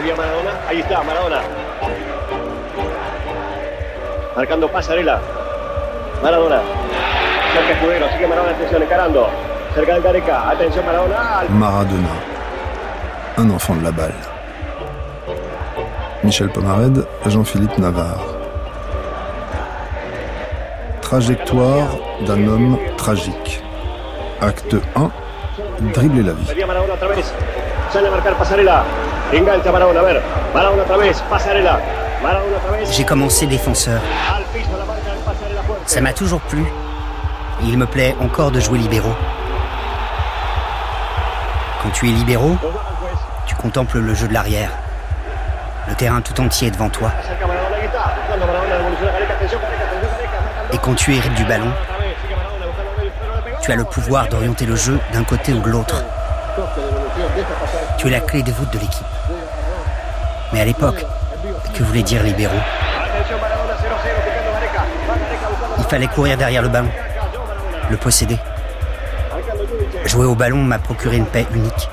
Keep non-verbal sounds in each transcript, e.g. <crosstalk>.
Pedía Maradona. Ahí está, Maradona. Marcando pasarela. Maradona. Cerca Escudero. Sigue Maradona. Atención, encarando. Cerca del Gareca. Atención, Maradona. Maradona. Un enfant de la balle. Michel Pomarède, Jean-Philippe Navarre. Trajectoire d'un homme tragique. Acte 1. Dribbler la vie. Sale a marcar pasarela. Engancha Maradona. A ver. Maradona otra vez. Pasarela. Maradona otra vez. J'ai commencé défenseur. Ça m'a toujours plu. Et il me plaît encore de jouer libéraux. Quand tu es libéraux, tu contemples le jeu de l'arrière. Le terrain tout entier est devant toi. Et quand tu hérite du ballon, tu as le pouvoir d'orienter le jeu d'un côté ou de l'autre. Tu es la clé de voûte de l'équipe. Mais à l'époque, que voulait dire libéraux Atención Maradona 0-0. Picando Gareca. Va Gareca buscando Il fallait courir derrière le ballon, le posséder. Jouer au ballon m'a procuré une paix unique.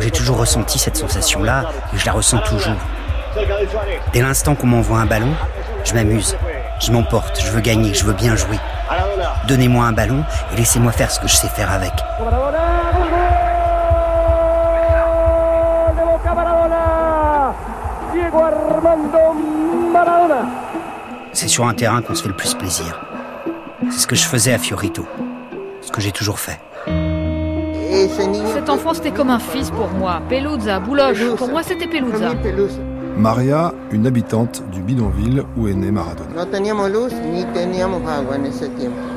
J'ai toujours ressenti cette sensation-là et je la ressens toujours. Dès l'instant qu'on m'envoie un ballon, je m'amuse, je m'emporte, je veux gagner, je veux bien jouer. Donnez-moi un ballon et laissez-moi faire ce que je sais faire avec. Sur un terrain qu'on se fait le plus plaisir. C'est ce que je faisais à Fiorito. Ce que j'ai toujours fait. Cet enfant, c'était comme un fils pour moi. Pelusa, Bouloche. Pour moi, c'était Pelusa. Maria, une habitante du bidonville où est né Maradona.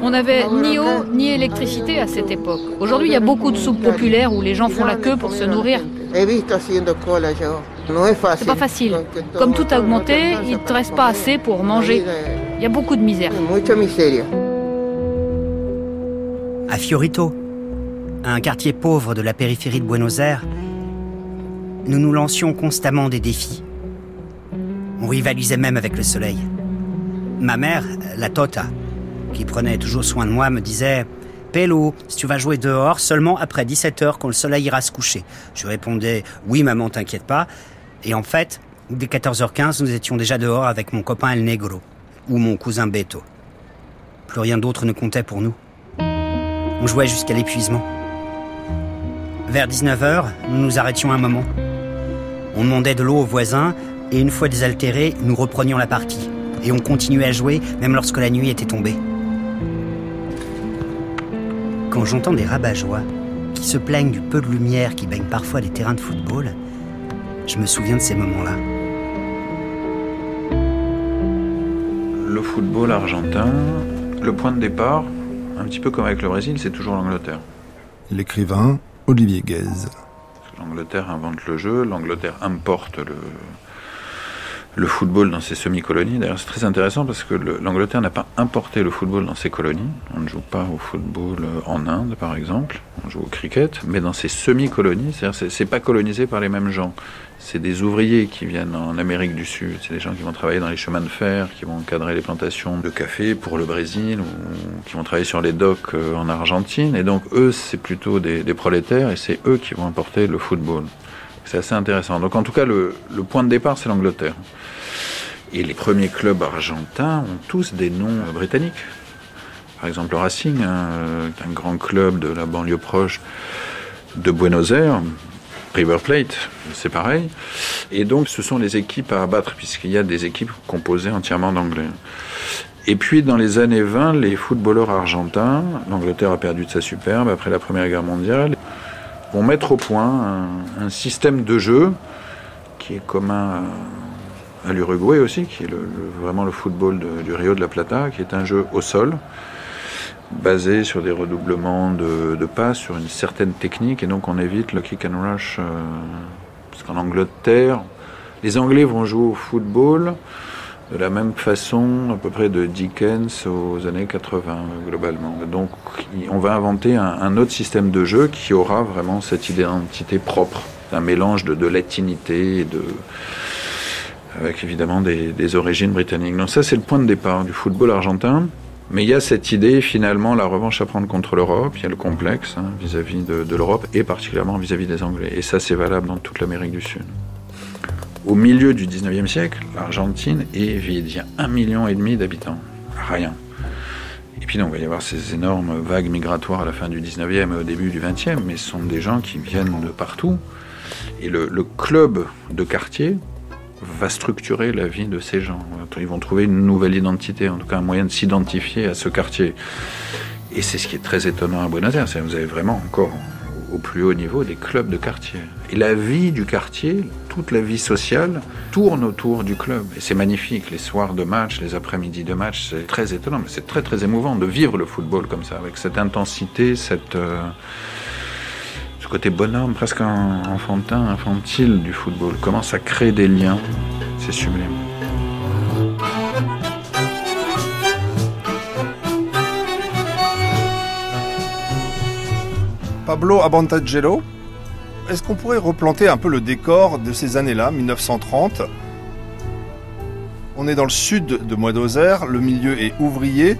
On n'avait ni eau ni électricité à cette époque. Aujourd'hui, il y a beaucoup de soupes populaires où les gens font la queue pour se nourrir. C'est pas facile. Comme tout a augmenté, il ne te reste pas assez pour manger. Il y a beaucoup de misère. À Fiorito, un quartier pauvre de la périphérie de Buenos Aires, nous nous lancions constamment des défis. On rivalisait même avec le soleil. Ma mère, la Tota, qui prenait toujours soin de moi, me disait Pélo, si tu vas jouer dehors, seulement après 17 heures quand le soleil ira se coucher. Je répondais Oui, maman, t'inquiète pas. Et en fait, dès 14h15, nous étions déjà dehors avec mon copain El Negro, ou mon cousin Beto. Plus rien d'autre ne comptait pour nous. On jouait jusqu'à l'épuisement. Vers 19h, nous nous arrêtions un moment. On demandait de l'eau aux voisins et une fois désaltérés, nous reprenions la partie. Et on continuait à jouer même lorsque la nuit était tombée. Quand j'entends des rabat qui se plaignent du peu de lumière qui baigne parfois les terrains de football, je me souviens de ces moments-là. Le football argentin, le point de départ, un petit peu comme avec le Brésil, c'est toujours l'Angleterre. L'écrivain Olivier Guèze. L'Angleterre invente le jeu, l'Angleterre importe le, le football dans ses semi-colonies. D'ailleurs, c'est très intéressant parce que le- l'Angleterre n'a pas importé le football dans ses colonies. On ne joue pas au football euh, en Inde, par exemple. On joue au cricket, mais dans ses semi-colonies, c'est-à-dire c'est- c'est pas colonisé par les mêmes gens. C'est des ouvriers qui viennent en Amérique du Sud. C'est des gens qui vont travailler dans les chemins de fer, qui vont encadrer les plantations de café pour le Brésil, ou qui vont travailler sur les docks euh, en Argentine. Et donc, eux, c'est plutôt des, des prolétaires, et c'est eux qui vont importer le football. C'est assez intéressant. Donc, en tout cas, le, point de départ, c'est l'Angleterre. Et les premiers clubs argentins ont tous des noms euh, britanniques. Par exemple, le Racing, hein, euh, un grand club de la banlieue proche de Buenos Aires. River Plate, c'est pareil. Et donc, ce sont les équipes à abattre, puisqu'il y a des équipes composées entièrement d'anglais. Et puis, dans les années 20, les footballeurs argentins, l'Angleterre a perdu de sa superbe après la Première Guerre mondiale, vont mettre au point un, système de jeu qui est commun à, l'Uruguay aussi, qui est vraiment le football du Rio de la Plata, qui est un jeu au sol, basé sur des redoublements de, de passes, sur une certaine technique, et donc on évite le kick and rush, euh, parce qu'en Angleterre, les Anglais vont jouer au football de la même façon à peu près de Dickens aux années 80 globalement. Donc on va inventer un, autre système de jeu qui aura vraiment cette identité propre, un mélange de, de latinité et de avec évidemment des, origines britanniques. Donc ça c'est le point de départ du football argentin. Mais il y a cette idée, finalement, la revanche à prendre contre l'Europe. Il y a le complexe hein, vis-à-vis de, de l'Europe et particulièrement vis-à-vis des Anglais. Et ça, c'est valable dans toute l'Amérique du Sud. Au milieu du 19e siècle, l'Argentine est vide. Il y a un million et demi d'habitants. Rien. Et puis donc, il va y avoir ces énormes vagues migratoires à la fin du 19e et au début du 20e, mais ce sont des gens qui viennent de partout. Et le, le club de quartier va structurer la vie de ces gens. Ils vont trouver une nouvelle identité, en tout cas un moyen de s'identifier à ce quartier. Et c'est ce qui est très étonnant à Buenos Aires, vous avez vraiment encore au plus haut niveau des clubs de quartier. Et la vie du quartier, toute la vie sociale, tourne autour du club. Et c'est magnifique, les soirs de match, les après-midi de match, c'est très étonnant, mais c'est très très émouvant de vivre le football comme ça, avec cette intensité, cette, euh, ce côté bonhomme, presque enfantin, infantile du football. Comment ça crée des liens, c'est sublime. Pablo Abantagelo, est-ce qu'on pourrait replanter un peu le décor de ces années-là, 1930 On est dans le sud de Aires, le milieu est ouvrier.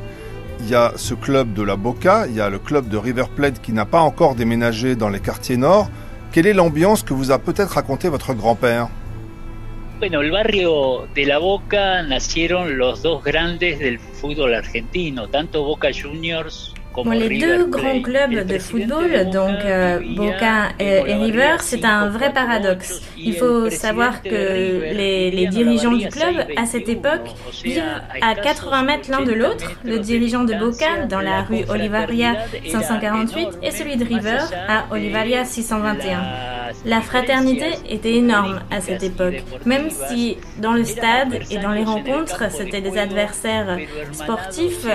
Il y a ce club de la Boca, il y a le club de River Plate qui n'a pas encore déménagé dans les quartiers nord. Quelle est l'ambiance que vous a peut-être raconté votre grand-père? Bueno, el barrio de La Boca nacieron los dos grandes del fútbol argentino, tanto Boca Juniors Bon, les deux grands clubs de football, donc euh, Boca et, et River, c'est un vrai paradoxe. Il faut savoir que les, les, dirigeants du club, à cette époque, vivent à 80 mètres l'un de l'autre. Le dirigeant de Boca, dans la rue Olivaria 548, et celui de River, à Olivaria 621. La fraternité était énorme à cette époque, même si dans le stade et dans les rencontres, c'était des adversaires sportifs,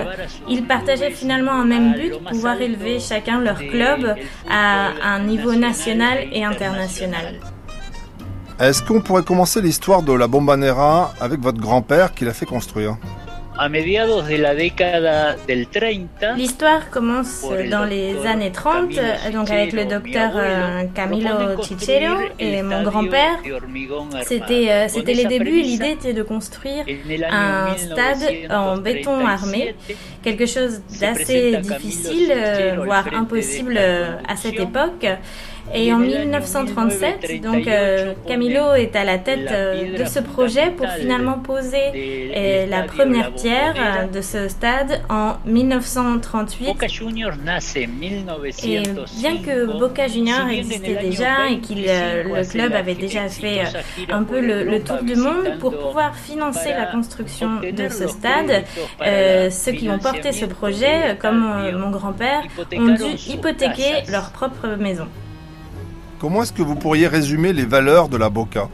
ils partageaient finalement un même but, pouvoir élever chacun leur club à un niveau national et international. Est-ce qu'on pourrait commencer l'histoire de la Bombanera avec votre grand-père qui l'a fait construire? L'histoire commence dans les années 30, donc avec le docteur euh, Camilo Chichero et mon grand-père. C'était euh, c'était les débuts. L'idée était de construire un stade en béton armé, quelque chose d'assez difficile, euh, voire impossible à cette époque. Et en 1937, donc euh, Camilo est à la tête euh, de ce projet pour finalement poser euh, la première pierre de ce stade en 1938. Et bien que Boca Junior existait déjà et que le club avait déjà fait un peu le, le, tour du monde pour pouvoir financer la construction de ce stade, ceux qui ont porté ce projet, comme mon grand-père, ont dû hypothéquer leur propre maison. Comment est-ce que vous pourriez résumer les valeurs de la Boca?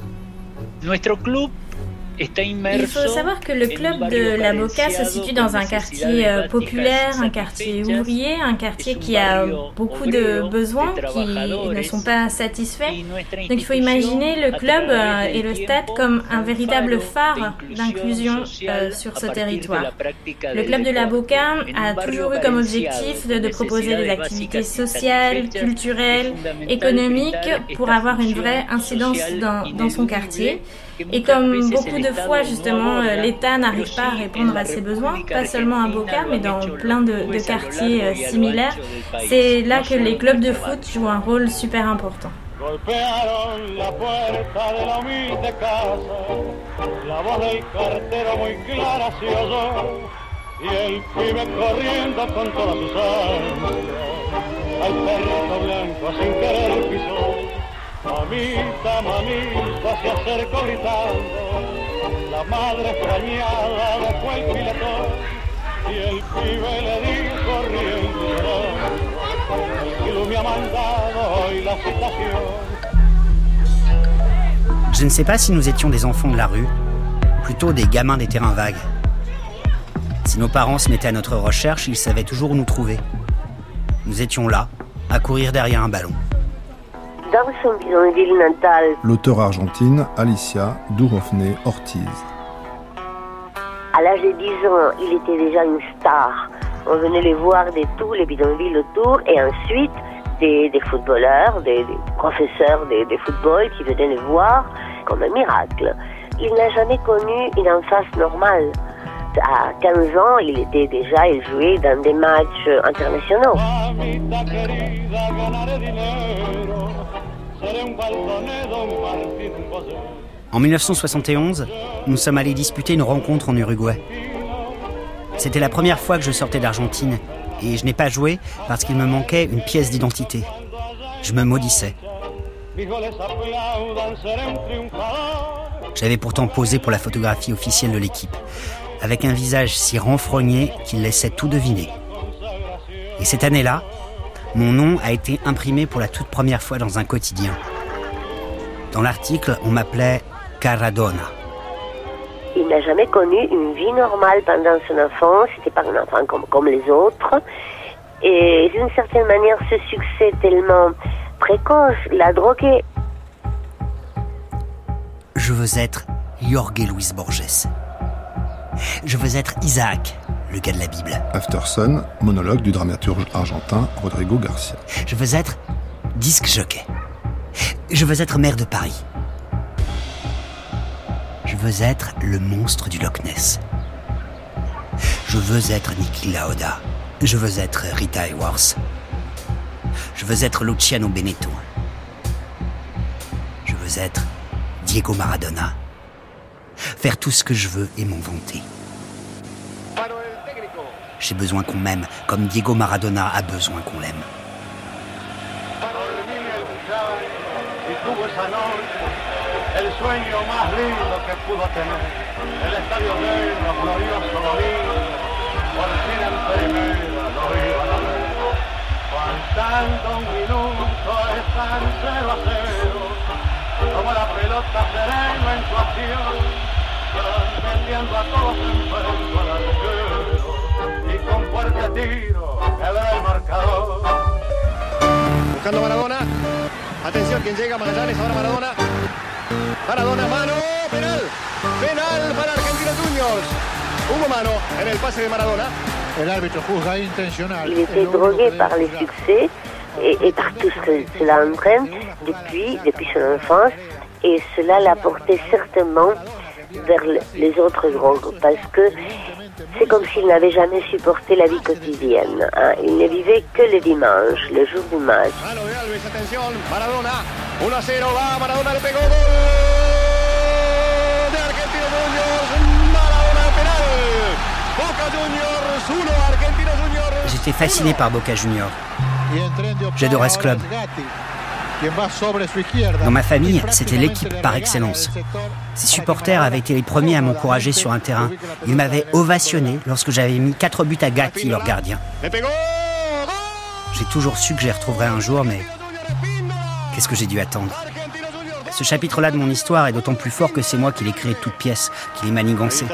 Il faut savoir que le club de la Boca se situe dans un quartier euh, populaire, un quartier ouvrier, un quartier qui a beaucoup de besoins qui ne sont pas satisfaits. Donc il faut imaginer le club euh, et le stade comme un véritable phare d'inclusion euh, sur ce territoire. Le club de la Boca a toujours eu comme objectif de, de proposer des activités sociales, culturelles, économiques pour avoir une vraie incidence dans, dans son quartier. Et comme beaucoup de fois, justement, euh, l'État n'arrive pas à répondre à ses besoins, pas seulement à Boca, mais dans plein de, de quartiers euh, similaires, c'est là que les clubs de foot jouent un rôle super important. Golpearon la puerta de la humilde casa, la voz del cartero muy clara se oyó, y el pibe corriendo con toda su sangre, al perrito blanco sin querer pisó. Mamita, mamita, Je ne sais pas si nous étions des enfants de la rue, plutôt des gamins des terrains vagues. Si nos parents se mettaient à notre recherche, ils savaient toujours où nous trouver. Nous étions là, à courir derrière un ballon. L'auteur argentine Alicia Durovne Ortiz. à l'âge de 10 ans, il était déjà une star. On venait les voir de tous les bidonvilles autour et ensuite des, des footballeurs, des, des professeurs de, de football qui venaient le voir comme un miracle. Il n'a jamais connu une enfance normale. À 15 ans, il était déjà, il jouait dans des matchs internationaux. En 1971, nous sommes allés disputer une rencontre en Uruguay. C'était la première fois que je sortais d'Argentine et je n'ai pas joué parce qu'il me manquait une pièce d'identité. Je me maudissais. J'avais pourtant posé pour la photographie officielle de l'équipe, avec un visage si renfrogné qu'il laissait tout deviner. Et cette année-là, mon nom a été imprimé pour la toute première fois dans un quotidien. Dans l'article, on m'appelait Caradona. Il n'a jamais connu une vie normale pendant son enfance, c'était pas un enfant comme, comme les autres. Et d'une certaine manière, ce succès tellement précoce l'a drogué. Je veux être Jorge Luis Borges. Je veux être Isaac, le gars de la Bible. Afterson, monologue du dramaturge argentin Rodrigo Garcia. Je veux être disque jockey. Je veux être maire de Paris. Je veux être le monstre du Loch Ness. Je veux être Niki Lauda. Je veux être Rita Hayworth. Je veux être Luciano Beneteau. Je veux être Diego Maradona. Faire tout ce que je veux et m'en vanter. J'ai besoin qu'on m'aime comme Diego Maradona a besoin qu'on l'aime. la pelota en metiendo a todos enfrente al arquero, y con fuerte tiro queda el marcador. Buscando Maradona, atención, quien llega, Magallanes, ahora Maradona, Maradona, mano, penal. Penal para Argentinos Juniors. Hubo mano en el pase de Maradona. El árbitro juzga intencional. Il était drogué par les succès et, et par tout ce que cela entraîne depuis, depuis son enfance. Et cela l'a porté certainement vers les autres drogues parce que c'est comme s'il n'avait jamais supporté la vie quotidienne. Hein. Il ne vivait que le dimanche, le jour du match. Maradona, 1 0, va, Maradona le pegó, J'étais fasciné par Boca Juniors. J'adorais ce club. Dans ma famille, c'était l'équipe par excellence. Ses supporters avaient été les premiers à m'encourager sur un terrain. Ils m'avaient ovationné lorsque j'avais mis 4 buts à Gatti, leur gardien. J'ai toujours su que j'y retrouverais un jour, mais qu'est-ce que j'ai dû attendre? Ce chapitre-là de mon histoire est d'autant plus fort que c'est moi qui l'ai créé de toutes pièces, qui l'ai manigancé.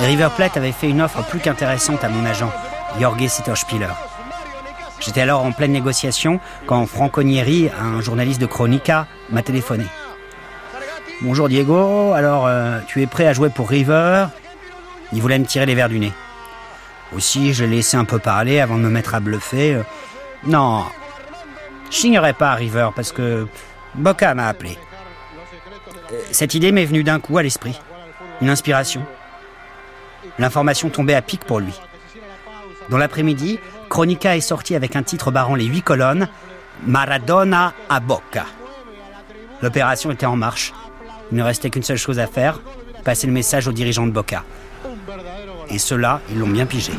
River Plate avait fait une offre plus qu'intéressante à mon agent, Jorge Sitterspieler. J'étais alors en pleine négociation quand Franco Nieri, un journaliste de Chronica, m'a téléphoné. Bonjour Diego, alors euh, tu es prêt à jouer pour River? Il voulait me tirer les verres du nez. Aussi, je l'ai laissé un peu parler avant de me mettre à bluffer. Euh, non, je signerai pas à River parce que Boca m'a appelé. Euh, cette idée m'est venue d'un coup à l'esprit. Une inspiration. L'information tombait à pic pour lui. Dans l'après-midi, Chronica est sorti avec un titre barrant les huit colonnes Maradona a Boca. L'opération était en marche. Il ne restait qu'une seule chose à faire passer le message aux dirigeants de Boca. Et ceux-là, ils l'ont bien pigé.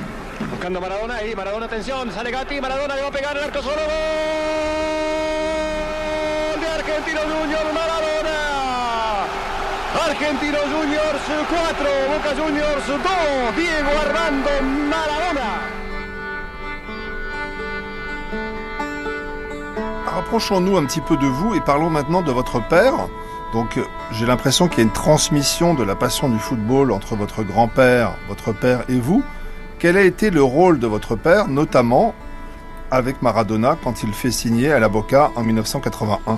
Argentinos Juniors 4, Boca Juniors 2, Diego Armando Maradona. Rapprochons-nous un petit peu de vous et parlons maintenant de votre père. Donc j'ai l'impression qu'il y a une transmission de la passion du football entre votre grand-père, votre père et vous. Quel a été le rôle de votre père, notamment avec Maradona quand il fait signer à la Boca en 1981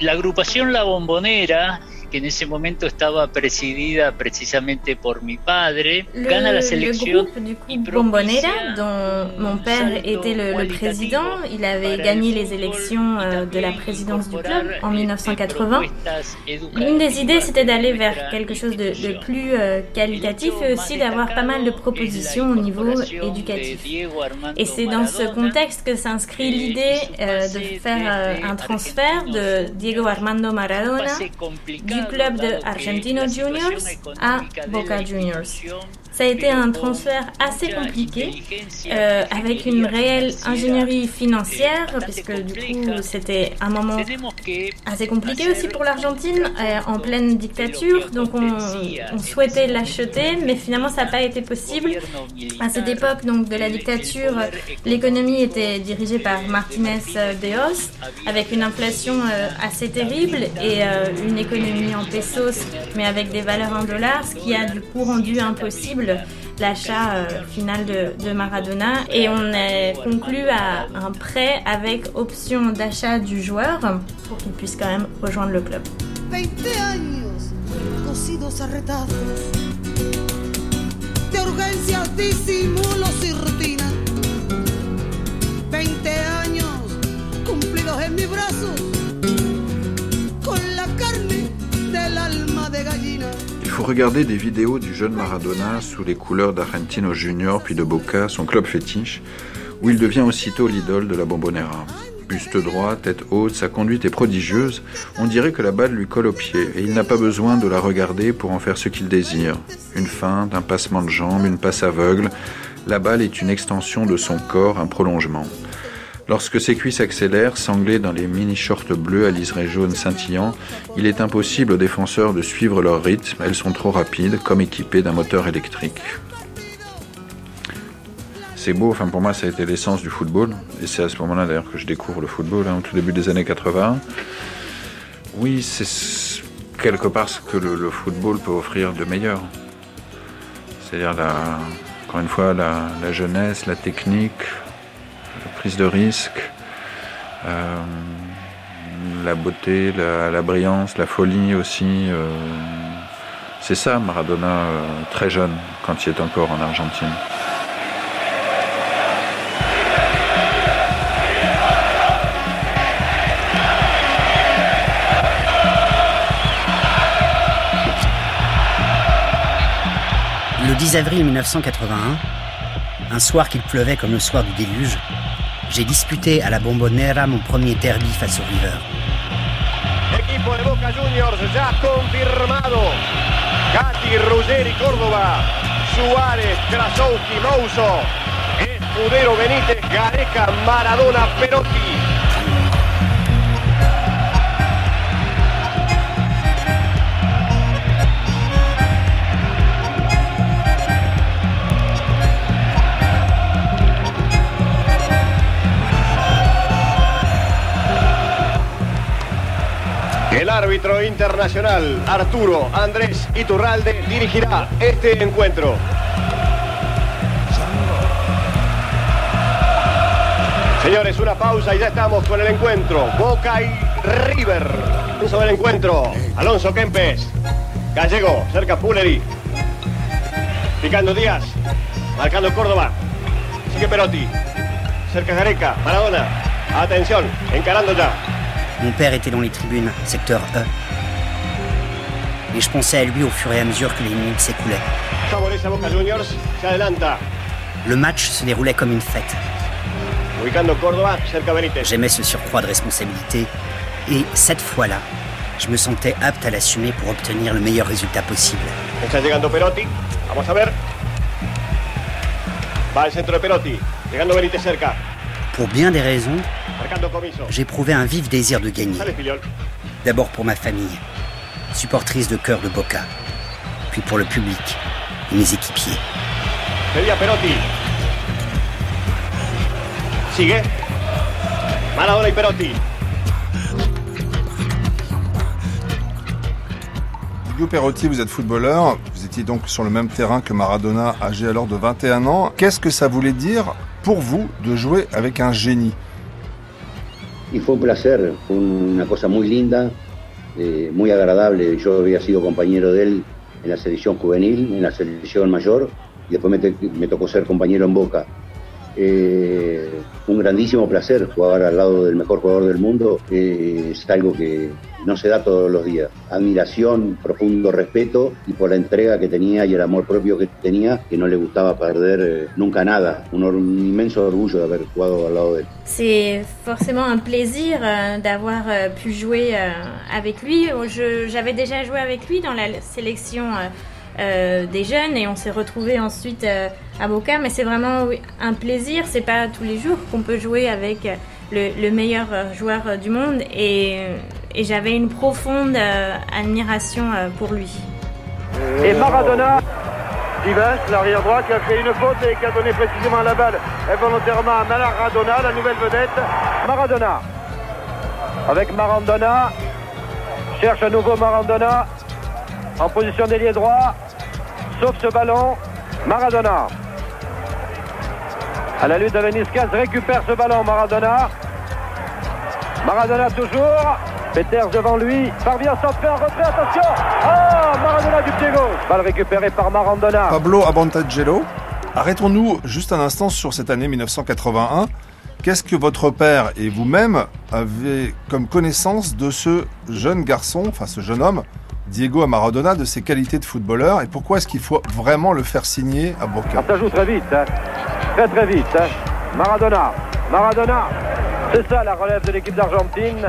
L'agrupación La Bombonera que en ese momento estaba presidida precisamente por mi padre, le, gana la coup Bombonera, dont mon père était le, le, président, il avait gagné les élections euh, de la présidence du club en 1980. L'une des idées, c'était d'aller vers quelque chose de, de plus euh, qualitatif et aussi d'avoir pas mal de propositions au niveau éducatif. Et c'est dans ce contexte que s'inscrit l'idée euh, de faire euh, un transfert de Diego Armando Maradona du club de Argentino Juniors à Boca Juniors. Ça a été un transfert assez compliqué, euh, avec une réelle ingénierie financière, puisque du coup c'était un moment assez compliqué aussi pour l'Argentine, euh, en pleine dictature. Donc on, souhaitait l'acheter, mais finalement ça n'a pas été possible. À cette époque donc de la dictature, l'économie était dirigée par Martinez de Hoz, avec une inflation euh, assez terrible et une économie en pesos, mais avec des valeurs en dollars, ce qui a du coup rendu impossible l'achat euh, final de, Maradona et on est conclu à un prêt avec option d'achat du joueur pour qu'il puisse quand même rejoindre le club. 20 años a de urgencias, disimulos y rutina. 20 años cumplidos en mi brazo Il faut regarder des vidéos du jeune Maradona sous les couleurs d'Argentino Junior puis de Boca, son club fétiche, où il devient aussitôt l'idole de la Bombonera. Buste droit, tête haute, sa conduite est prodigieuse, on dirait que la balle lui colle au pied, et il n'a pas besoin de la regarder pour en faire ce qu'il désire. Une feinte, un passement de jambe, une passe aveugle, la balle est une extension de son corps, un prolongement. Lorsque ses cuisses accélèrent, sanglées dans les mini-shorts bleus à liseré jaune scintillant, il est impossible aux défenseurs de suivre leur rythme, elles sont trop rapides, comme équipées d'un moteur électrique. C'est beau, enfin pour moi ça a été l'essence du football, et c'est à ce moment-là d'ailleurs que je découvre le football, hein, au tout début des années 80. Oui, c'est quelque part ce que le, football peut offrir de meilleur. C'est-à-dire, encore une fois, la jeunesse, la technique, de risque, euh, la beauté, la, brillance, la folie aussi. Euh, c'est ça Maradona euh, très jeune quand il est encore en Argentine. Le 10 avril 1981, un soir qu'il pleuvait comme le soir du déluge, j'ai disputé à la Bombonera mon premier derby face au River. Equipo de Boca Juniors ya confirmado. Gatti, Ruggeri, Córdoba, Suárez, Krasowski, Mouso, Escudero, Benítez, Gareca, Maradona, Perotti. Árbitro internacional Arturo Andrés Iturralde dirigirá este encuentro. Señores, una pausa y ya estamos con el encuentro. Boca y River. Uso del encuentro. Alonso Kempes. Gallego, cerca Pulleri. Picando Díaz. Marcando Córdoba. Sigue Perotti. Cerca Gareca. Maradona. Atención. Encarando ya. Mon père était dans les tribunes, secteur E. Et je pensais à lui au fur et à mesure que les minutes s'écoulaient. Le match se déroulait comme une fête. J'aimais ce surcroît de responsabilité. Et cette fois-là, je me sentais apte à l'assumer pour obtenir le meilleur résultat possible. Pour bien des raisons, j'éprouvais un vif désir de gagner. D'abord pour ma famille, supportrice de cœur de Boca, puis pour le public et mes équipiers. Perotti. Sigue. Maradona et Perotti. Hugo Perotti, vous êtes footballeur, vous étiez donc sur le même terrain que Maradona, âgé alors de 21 ans. Qu'est-ce que ça voulait dire pour vous de jouer avec un génie? Y fue un placer, fue una cosa muy linda eh, muy agradable. Yo había sido compañero de él en la selección juvenil, en la selección mayor, y después me, tocó ser compañero en Boca. Eh, un grandísimo placer jugar al lado del mejor jugador del mundo, eh, es algo que no se da todos los días. Admiración, profundo respeto y por la entrega que tenía y el amor propio que tenía, que no le gustaba perder eh, nunca nada. Un, un, inmenso orgullo haber jugado al lado de él. C'est forcément un plaisir euh, d'avoir euh, pu jouer euh, avec lui. J'avais déjà joué avec lui dans la sélection. Euh, des jeunes et on s'est retrouvé ensuite euh, Boca. Mais c'est vraiment un plaisir. C'est pas tous les jours qu'on peut jouer avec le, le meilleur joueur du monde et, j'avais une profonde euh, admiration euh, pour lui. Et Maradona, Divas, l'arrière droit, qui a fait une faute et qui a donné précisément la balle involontairement à Maradona, la nouvelle vedette. Maradona. Avec Maradona, cherche à nouveau Maradona en position d'ailier droit. Sauf ce ballon, Maradona. À la lutte de Veniscas, récupère ce ballon, Maradona. Maradona toujours. Peters devant lui, parvient sans faire retrait, attention Ah Maradona du pied gauche Balle récupérée par Maradona. Pablo Abantagelo, arrêtons-nous juste un instant sur cette année 1981. Qu'est-ce que votre père et vous-même avez comme connaissance de ce jeune garçon, enfin ce jeune homme, Diego Maradona, de ses qualités de footballeur et pourquoi est-ce qu'il faut vraiment le faire signer à Boca? Ça joue très vite, hein. Très très vite. Hein. Maradona, Maradona, c'est ça la relève de l'équipe d'Argentine.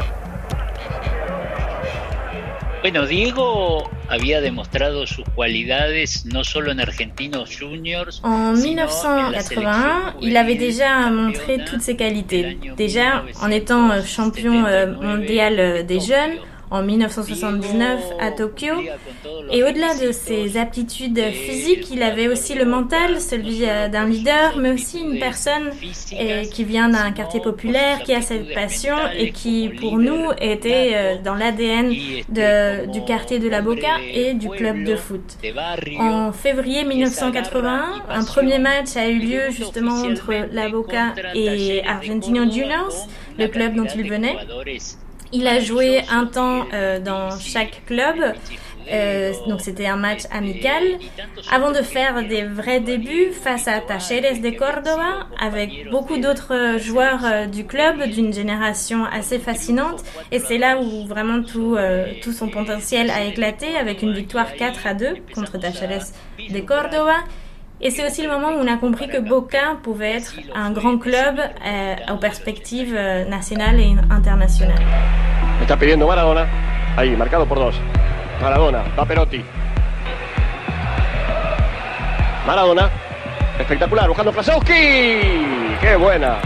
Bueno, Diego había demostrado sus cualidades no solo en Argentinos Juniors. En 1981, il avait déjà montré toutes ses qualités. Déjà, en étant champion euh, mondial euh, des jeunes, en 1979 à Tokyo. Et au-delà de ses aptitudes physiques, il avait aussi le mental, celui euh, d'un leader, mais aussi une personne euh, qui vient d'un quartier populaire, qui a cette passion et qui, pour nous, était euh, dans l'ADN du quartier de la Boca et du club de foot. En février 1981, un premier match a eu lieu justement entre la Boca et Argentino Juniors, le club dont il venait. Il a joué un temps euh, dans chaque club. Euh, donc c'était un match amical, avant de faire des vrais débuts face à Tacheres de Córdoba, avec beaucoup d'autres joueurs euh, du club d'une génération assez fascinante. Et c'est là où vraiment tout, tout son potentiel a éclaté, avec une victoire 4 à 2 contre Tacheres de Córdoba. Et c'est aussi le moment où on a compris que Boca pouvait être un grand club euh, aux perspectives euh, nationales et internationales. Está pidiendo Maradona. Ahí, marcado por dos. Maradona, va Perotti. Maradona. Espectacular, buscando Krasowski. ¡Qué buena!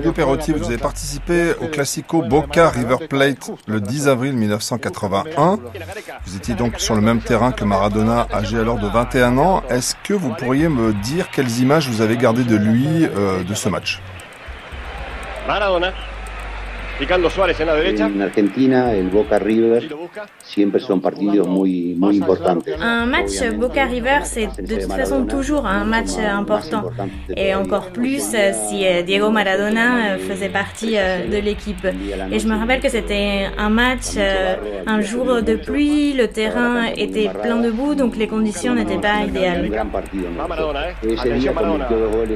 Perotti, vous avez participé au Classico Boca River Plate le 10 avril 1981. Vous étiez donc sur le même terrain que Maradona, âgé alors de 21 ans. Est-ce que vous pourriez me dire quelles images vous avez gardées de lui euh, de ce match? Maradona. Ricardo Suárez en la derecha. En Argentina, el Boca River siempre son partidos muy, muy importantes. Un match Boca River, c'est de toute façon toujours un match important. Et encore plus euh, si euh, Diego Maradona euh, faisait partie de l'équipe. Et je me rappelle que c'était un match, un jour de pluie, le terrain était plein de boue, donc les conditions n'étaient pas idéales.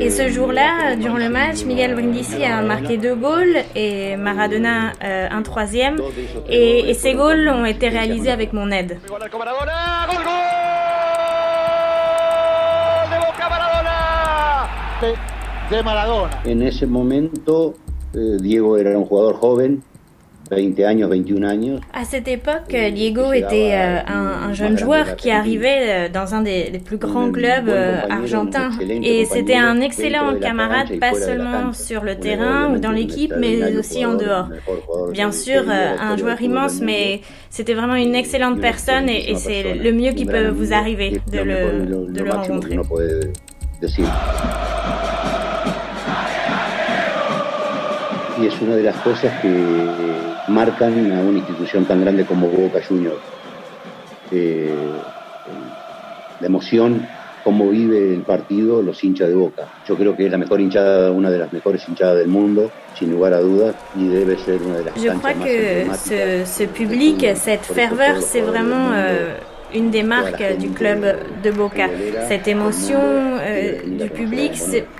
Et ce jour-là, durant le match, Miguel Brindisi a marqué deux goals et Maradona Maradona euh, un troisième. Et, et, ces goals ont été réalisés avec mon aide. En ese momento, eh, Diego era un jugador joven, 20 años, 21 años. À cette époque, Diego était euh, un, un, jeune joueur qui arrivait euh, dans un des, des plus grands clubs euh, argentins. Et c'était un excellent camarade, pas seulement sur le terrain ou dans l'équipe, mais aussi en dehors. Bien sûr, un joueur immense, mais c'était vraiment une excellente personne et, et c'est le mieux qui peut vous arriver de le, de le rencontrer. Y es una de las cosas que marcan a una institución tan grande como Boca Juniors. Eh, la emoción cómo vive el partido los hinchas de Boca. Yo creo que es la mejor hinchada, una de las mejores hinchadas del mundo, sin lugar a dudas, y debe ser una de las Je crois que ce, ce public, cette ferveur, c'est vraiment euh, une des marques du club de Boca. Cette émotion euh, du public,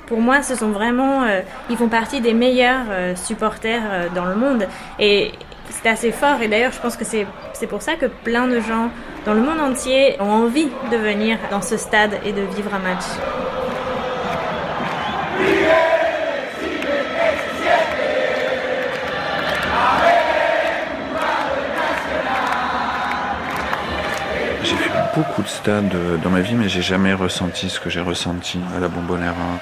pour moi, ce sont vraiment, euh, ils font partie des meilleurs euh, supporters euh, dans le monde. Et c'est assez fort. Et d'ailleurs, je pense que c'est pour ça que plein de gens dans le monde entier ont envie de venir dans ce stade et de vivre un match. Beaucoup de stades dans ma vie, mais j'ai jamais ressenti ce que j'ai ressenti à la Bombonera.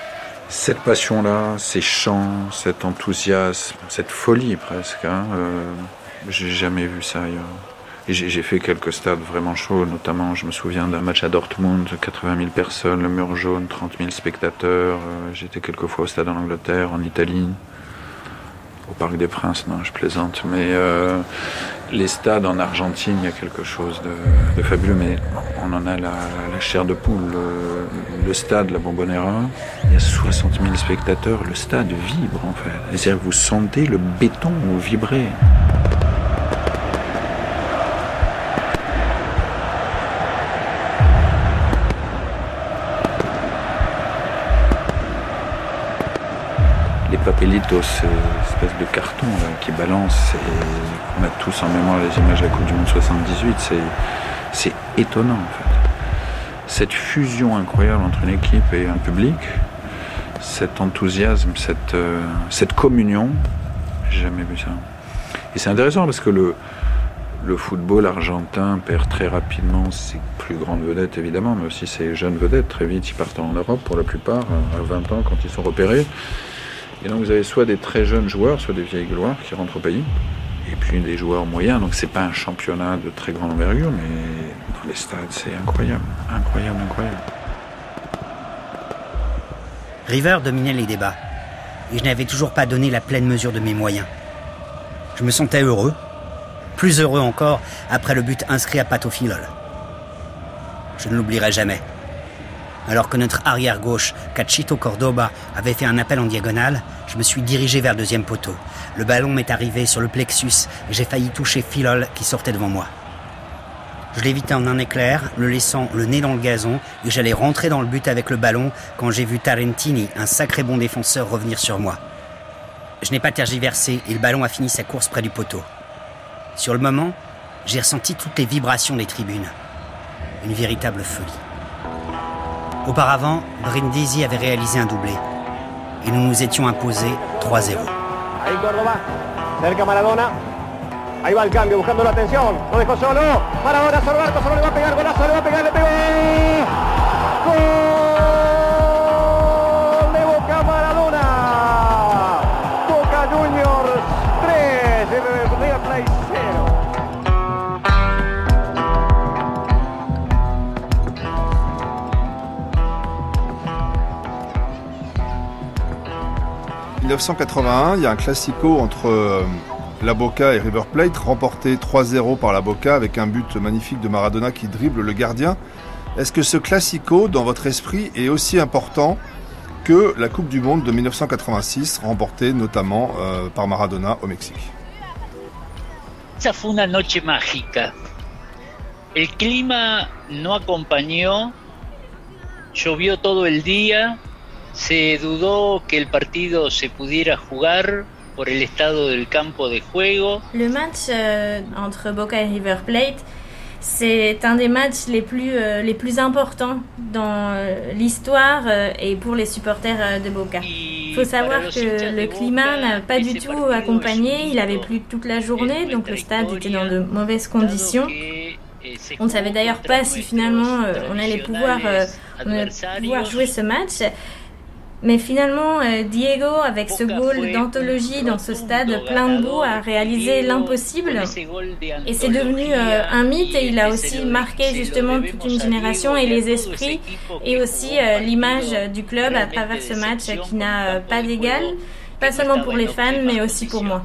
Cette passion-là, ces chants, cet enthousiasme, cette folie presque, hein, euh, j'ai jamais vu ça ailleurs. J'ai fait quelques stades vraiment chauds, notamment je me souviens d'un match à Dortmund, 80 000 personnes, le mur jaune, 30 000 spectateurs. Euh, J'étais quelques fois au stade en Angleterre, en Italie, au Parc des Princes, non, je plaisante. Mais euh, les stades en Argentine, il y a quelque chose de, fabuleux, mais on en a la, chair de poule. Le, le, stade, la Bombonera, il y a 60 000 spectateurs, le stade vibre en fait. C'est-à-dire vous sentez le béton vibrer. Papelitos, espèce de carton qui balance. Et on a tous en mémoire les images de la Coupe du Monde 78. C'est étonnant en fait. Cette fusion incroyable entre une équipe et un public, cet enthousiasme, cette, euh, cette communion, j'ai jamais vu ça. Et c'est intéressant parce que le, le football argentin perd très rapidement ses plus grandes vedettes évidemment, mais aussi ses jeunes vedettes. Très vite, ils partent en Europe pour la plupart, à 20 ans quand ils sont repérés. Et donc vous avez soit des très jeunes joueurs, soit des vieilles gloires qui rentrent au pays, et puis des joueurs moyens. Donc c'est pas un championnat de très grande envergure, mais dans les stades c'est incroyable, incroyable, incroyable. River dominait les débats, et je n'avais toujours pas donné la pleine mesure de mes moyens. Je me sentais heureux, plus heureux encore après le but inscrit à Pato Filol. Je ne l'oublierai jamais. Alors que notre arrière-gauche, Cachito Cordoba, avait fait un appel en diagonale, je me suis dirigé vers deuxième poteau. Le ballon m'est arrivé sur le plexus et j'ai failli toucher Filol qui sortait devant moi. Je l'évitais en un éclair, le laissant le nez dans le gazon, et j'allais rentrer dans le but avec le ballon quand j'ai vu Tarentini, un sacré bon défenseur, revenir sur moi. Je n'ai pas tergiversé et le ballon a fini sa course près du poteau. Sur le moment, j'ai ressenti toutes les vibrations des tribunes. Une véritable folie. Auparavant, Brindisi avait réalisé un doublé. Et nous nous étions imposés 3-0. Ahí Córdoba, cerca Maradona. Ahí va el cambio, buscando la atención. Lo dejó solo. Maradona, Sorbarco, solo le va a pegar, golazo, le va a pegar, le pegó. 1981, il y a un classico entre euh, la Boca et River Plate, remporté 3-0 par la Boca avec un but magnifique de Maradona qui dribble le gardien. Est-ce que ce classico, dans votre esprit, est aussi important que la Coupe du Monde de 1986, remportée notamment euh, par Maradona au Mexique? Esa fue una noche mágica. El clima no acompañó, llovió todo el día, se dudó que el partido se pudiera jugar por el estado del campo de juego. Le match euh, entre Boca et River Plate, c'est un des matchs les plus, euh, les plus importants dans euh, l'histoire et pour les supporters de Boca. Il faut savoir que le climat n'a pas du tout accompagné, il avait plu toute la journée, donc le stade était dans de mauvaises conditions. On ne savait d'ailleurs pas si finalement on allait pouvoir, on allait pouvoir jouer ce match. Mais finalement, euh, Diego, avec ce goal d'anthologie dans ce stade plein de boue, a réalisé l'impossible. Et c'est devenu euh, un mythe et il a aussi marqué justement toute une génération et les esprits et aussi euh, l'image du club à travers ce match qui n'a pas d'égal, pas seulement pour les fans, mais aussi pour moi.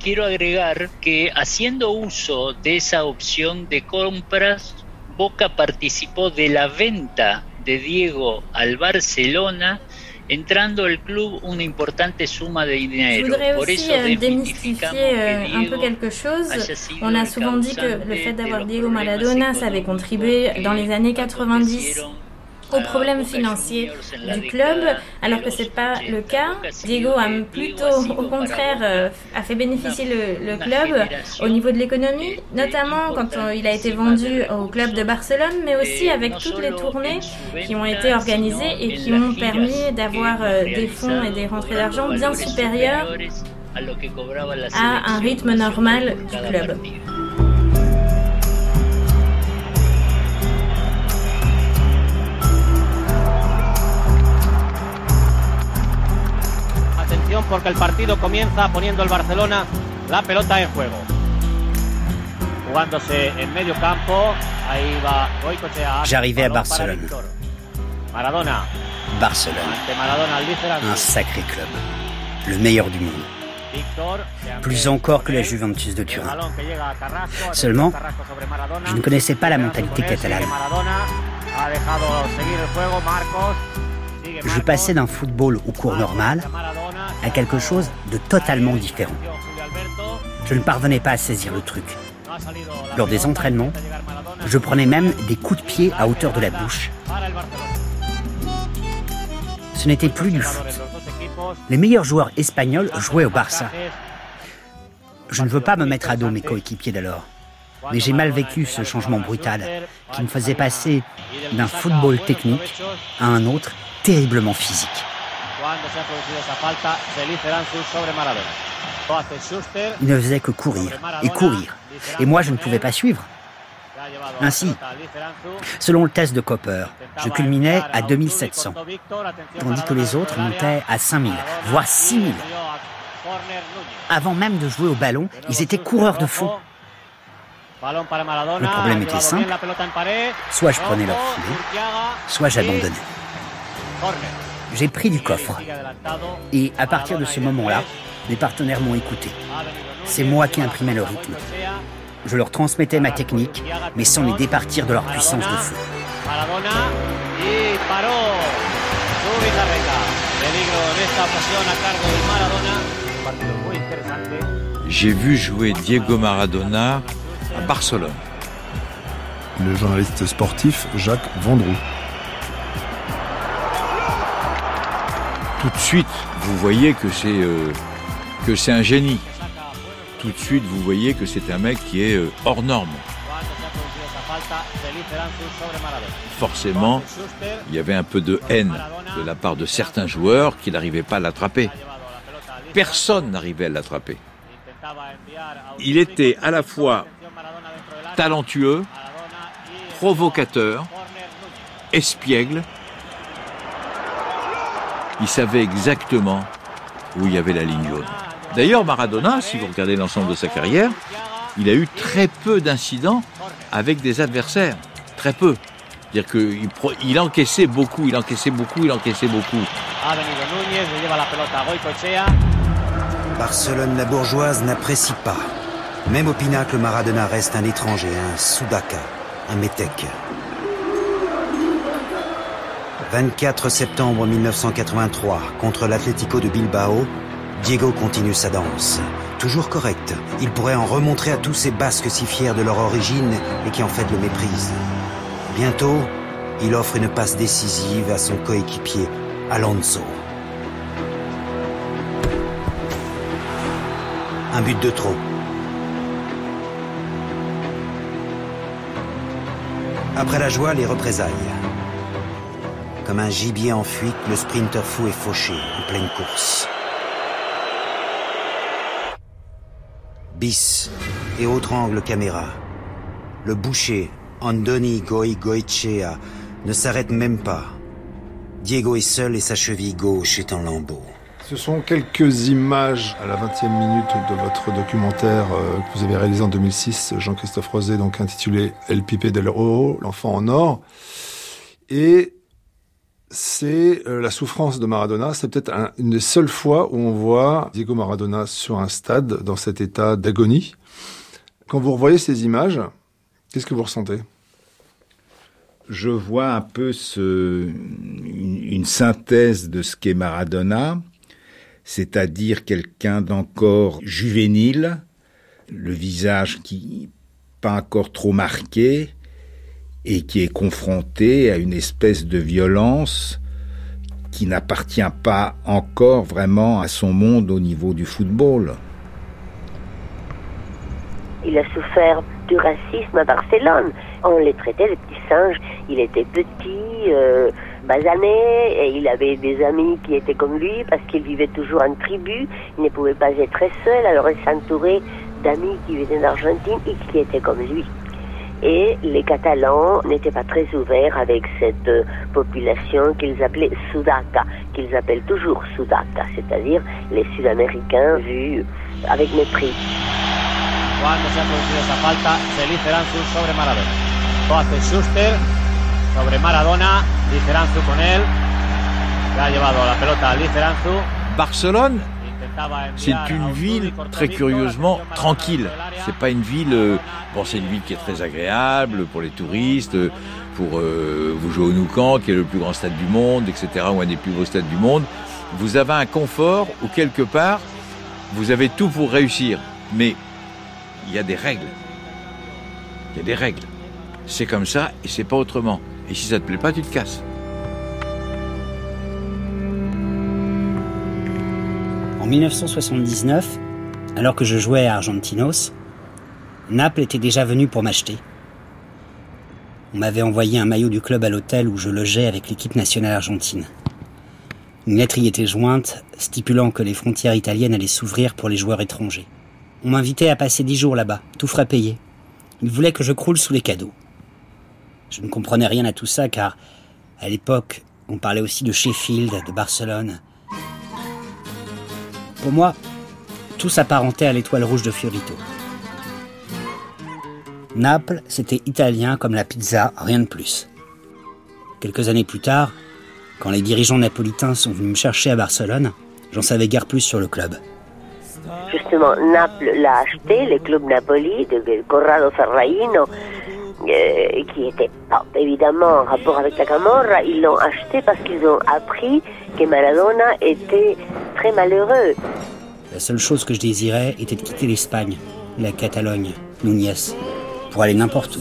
Quiero agregar que haciendo uso de esa opción de compras, Boca participó de la venta de Diego al Barcelona entrando el club una importante suma de dinero. Je voudrais aussi euh, démystifier euh, un peu quelque chose. On a souvent dit que le fait d'avoir Diego Maradona, ça avait contribué dans les années 90 aux problèmes financiers du club, alors que c'est pas le cas. Diego a plutôt, au contraire, euh, a fait bénéficier le, club au niveau de l'économie, notamment quand euh, il a été vendu au club de Barcelone, mais aussi avec toutes les tournées qui ont été organisées et qui ont permis d'avoir euh, des fonds et des rentrées d'argent bien supérieurs à un rythme normal du club. Porque el partido comienza poniendo el Barcelona la pelota en juego. Jugándose en medio campo, ahí va Goicochea. J'arrivais à Barcelone. Maradona. Barcelone. Un sacré club. Le meilleur du monde. Plus encore que la Juventus de Turin. Seulement, je ne connaissais pas la mentalité catalane. Je passais d'un football au cours normal à quelque chose de totalement différent. Je ne parvenais pas à saisir le truc. Lors des entraînements, je prenais même des coups de pied à hauteur de la bouche. Ce n'était plus du foot. Les meilleurs joueurs espagnols jouaient au Barça. Je ne veux pas me mettre à dos mes coéquipiers d'alors, mais j'ai mal vécu ce changement brutal qui me faisait passer d'un football technique à un autre terriblement physique. Il ne faisait que courir et courir. Et moi, je ne pouvais pas suivre. Ainsi, selon le test de Copper, je culminais à 2700, tandis que les autres montaient à 5000, voire 6000. Avant même de jouer au ballon, ils étaient coureurs de fond. Le problème était simple, soit je prenais leur filet, soit j'abandonnais. J'ai pris du coffre. Et à partir de ce moment-là, mes partenaires m'ont écouté. C'est moi qui imprimais le rythme. Je leur transmettais ma technique, mais sans les départir de leur puissance de feu. J'ai vu jouer Diego Maradona à Barcelone. Le journaliste sportif Jacques Vendroux. Tout de suite, vous voyez que c'est euh, que c'est un génie. Tout de suite, vous voyez que c'est un mec qui est euh, hors norme. Forcément, il y avait un peu de haine de la part de certains joueurs qui n'arrivaient pas à l'attraper. Personne n'arrivait à l'attraper. Il était à la fois talentueux, provocateur, espiègle, il savait exactement où il y avait la ligne jaune. D'ailleurs, Maradona, si vous regardez l'ensemble de sa carrière, il a eu très peu d'incidents avec des adversaires. Très peu. C'est-à-dire qu'il il encaissait beaucoup, il encaissait beaucoup, il encaissait beaucoup. Barcelone, la bourgeoise, n'apprécie pas. Même au pinacle, Maradona reste un étranger, un Soudaka, un métèque. 24 septembre 1983, contre l'Atlético de Bilbao, Diego continue sa danse. Toujours correct, il pourrait en remontrer à tous ces Basques si fiers de leur origine et qui en fait le méprisent. Bientôt, il offre une passe décisive à son coéquipier, Alonso. Un but de trop. Après la joie, les représailles. Comme un gibier en fuite, le sprinter fou est fauché en pleine course. Bis et autre angle caméra. Le boucher, Andoni Goi Goichea, ne s'arrête même pas. Diego est seul et sa cheville gauche est en lambeaux. Ce sont quelques images à la 20e minute de votre documentaire euh, que vous avez réalisé en 2006, Jean-Christophe Rosé, donc intitulé El Pipe del Oro, l'enfant en or. Et c'est euh, la souffrance de Maradona. C'est peut-être une des seules fois où on voit Diego Maradona sur un stade dans cet état d'agonie. Quand vous revoyez ces images, qu'est-ce que vous ressentez? Je vois un peu ce, une, synthèse de ce qu'est Maradona, c'est-à-dire quelqu'un d'encore juvénile, le visage qui pas encore trop marqué et qui est confronté à une espèce de violence qui n'appartient pas encore vraiment à son monde au niveau du football. Il a souffert du racisme à Barcelone. On les traitait de petits singes. Il était petit, euh, basané, et il avait des amis qui étaient comme lui parce qu'il vivait toujours en tribu. Il ne pouvait pas être seul, alors il s'entourait d'amis qui venaient d'Argentine et qui étaient comme lui. Et les Catalans n'étaient pas très ouverts avec cette euh, population qu'ils appelaient Sudaca, qu'ils appellent toujours Sudaca, c'est-à-dire les Sud-Américains vus avec mépris. Cuando se ha producido esa falta, Felice sobre Maradona. Lo hace Schuster sobre Maradona, Liceranzu con él. Le ha llevado la pelota a Liceranzu. Barcelone c'est une ville très curieusement tranquille. C'est pas une ville. Euh, bon, c'est une ville qui est très agréable pour les touristes, pour euh, vous jouer au Nou Camp, qui est le plus grand stade du monde, etc., ou un des plus beaux stades du monde. Vous avez un confort où quelque part vous avez tout pour réussir, mais il y a des règles. Il y a des règles. C'est comme ça et c'est pas autrement. Et si ça te plaît pas, tu te casses. 1979, alors que je jouais à Argentinos, Naples était déjà venu pour m'acheter. On m'avait envoyé un maillot du club à l'hôtel où je logeais avec l'équipe nationale argentine. Une lettre y était jointe, stipulant que les frontières italiennes allaient s'ouvrir pour les joueurs étrangers. On m'invitait à passer dix jours là-bas, tout frais payé. Ils voulaient que je croule sous les cadeaux. Je ne comprenais rien à tout ça car, à l'époque, on parlait aussi de Sheffield, de Barcelone, pour moi, tout s'apparentait à l'étoile rouge de Fiorito. Naples, c'était italien comme la pizza, rien de plus. Quelques années plus tard, quand les dirigeants napolitains sont venus me chercher à Barcelone, j'en savais guère plus sur le club. Justement, Naples l'a acheté, le club Napoli de Corrado Ferraino, euh, qui était pas évidemment en rapport avec la Camorra, ils l'ont acheté parce qu'ils ont appris que Maradona était très malheureux. La seule chose que je désirais était de quitter l'Espagne, la Catalogne, Núñez, pour aller n'importe où.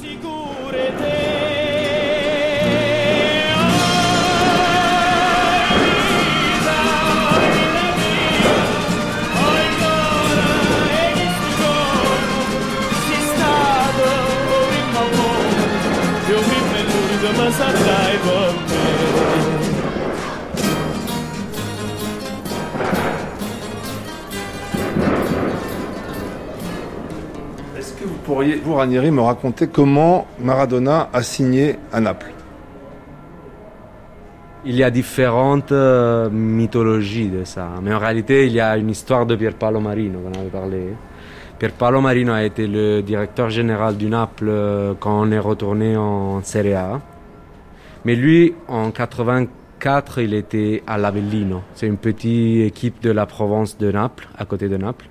Pourriez, vous Ranieri, me raconter comment Maradona a signé à Naples il y a différentes euh, mythologies de ça, mais en réalité, il y a une histoire de Pierpaolo Marino, on avait parlé. Pierpaolo Marino a été le directeur général du Naples euh, quand on est retourné en Serie A. Mais lui, en 84, il était à l'Avellino. C'est une petite équipe de la province de Naples, à côté de Naples.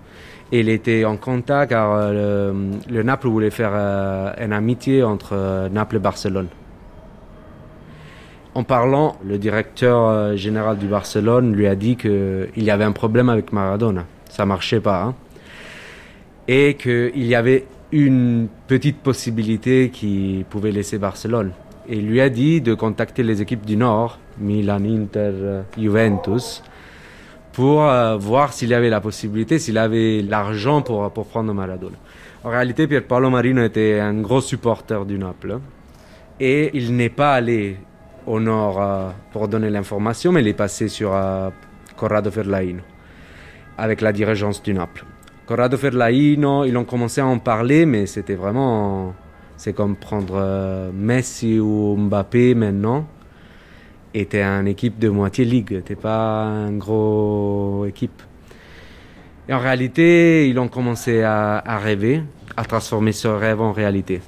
Il était en contact car euh, le, Naples voulait faire euh, une amitié entre euh, Naples et Barcelone. En parlant, le directeur général du Barcelone lui a dit qu'il y avait un problème avec Maradona. Ça marchait pas. Hein. Et qu'il y avait une petite possibilité qui pouvait laisser Barcelone et lui a dit de contacter les équipes du Nord, Milan, Inter, Juventus, pour euh, voir s'il y avait la possibilité, s'il avait l'argent pour, pour prendre Maradona. En réalité, Pierpaolo Marino était un gros supporter du Naples et il n'est pas allé au Nord euh, pour donner l'information, mais il est passé sur euh, Corrado Ferlaino avec la dirigeance du Naples. Corrado Ferlaino, ils ont commencé à en parler, mais c'était vraiment c'est comme prendre Messi ou Mbappé maintenant. Et t'es une équipe de moitié ligue, t'es pas une grosse équipe. Et en réalité, ils ont commencé à, rêver, à transformer ce rêve en réalité.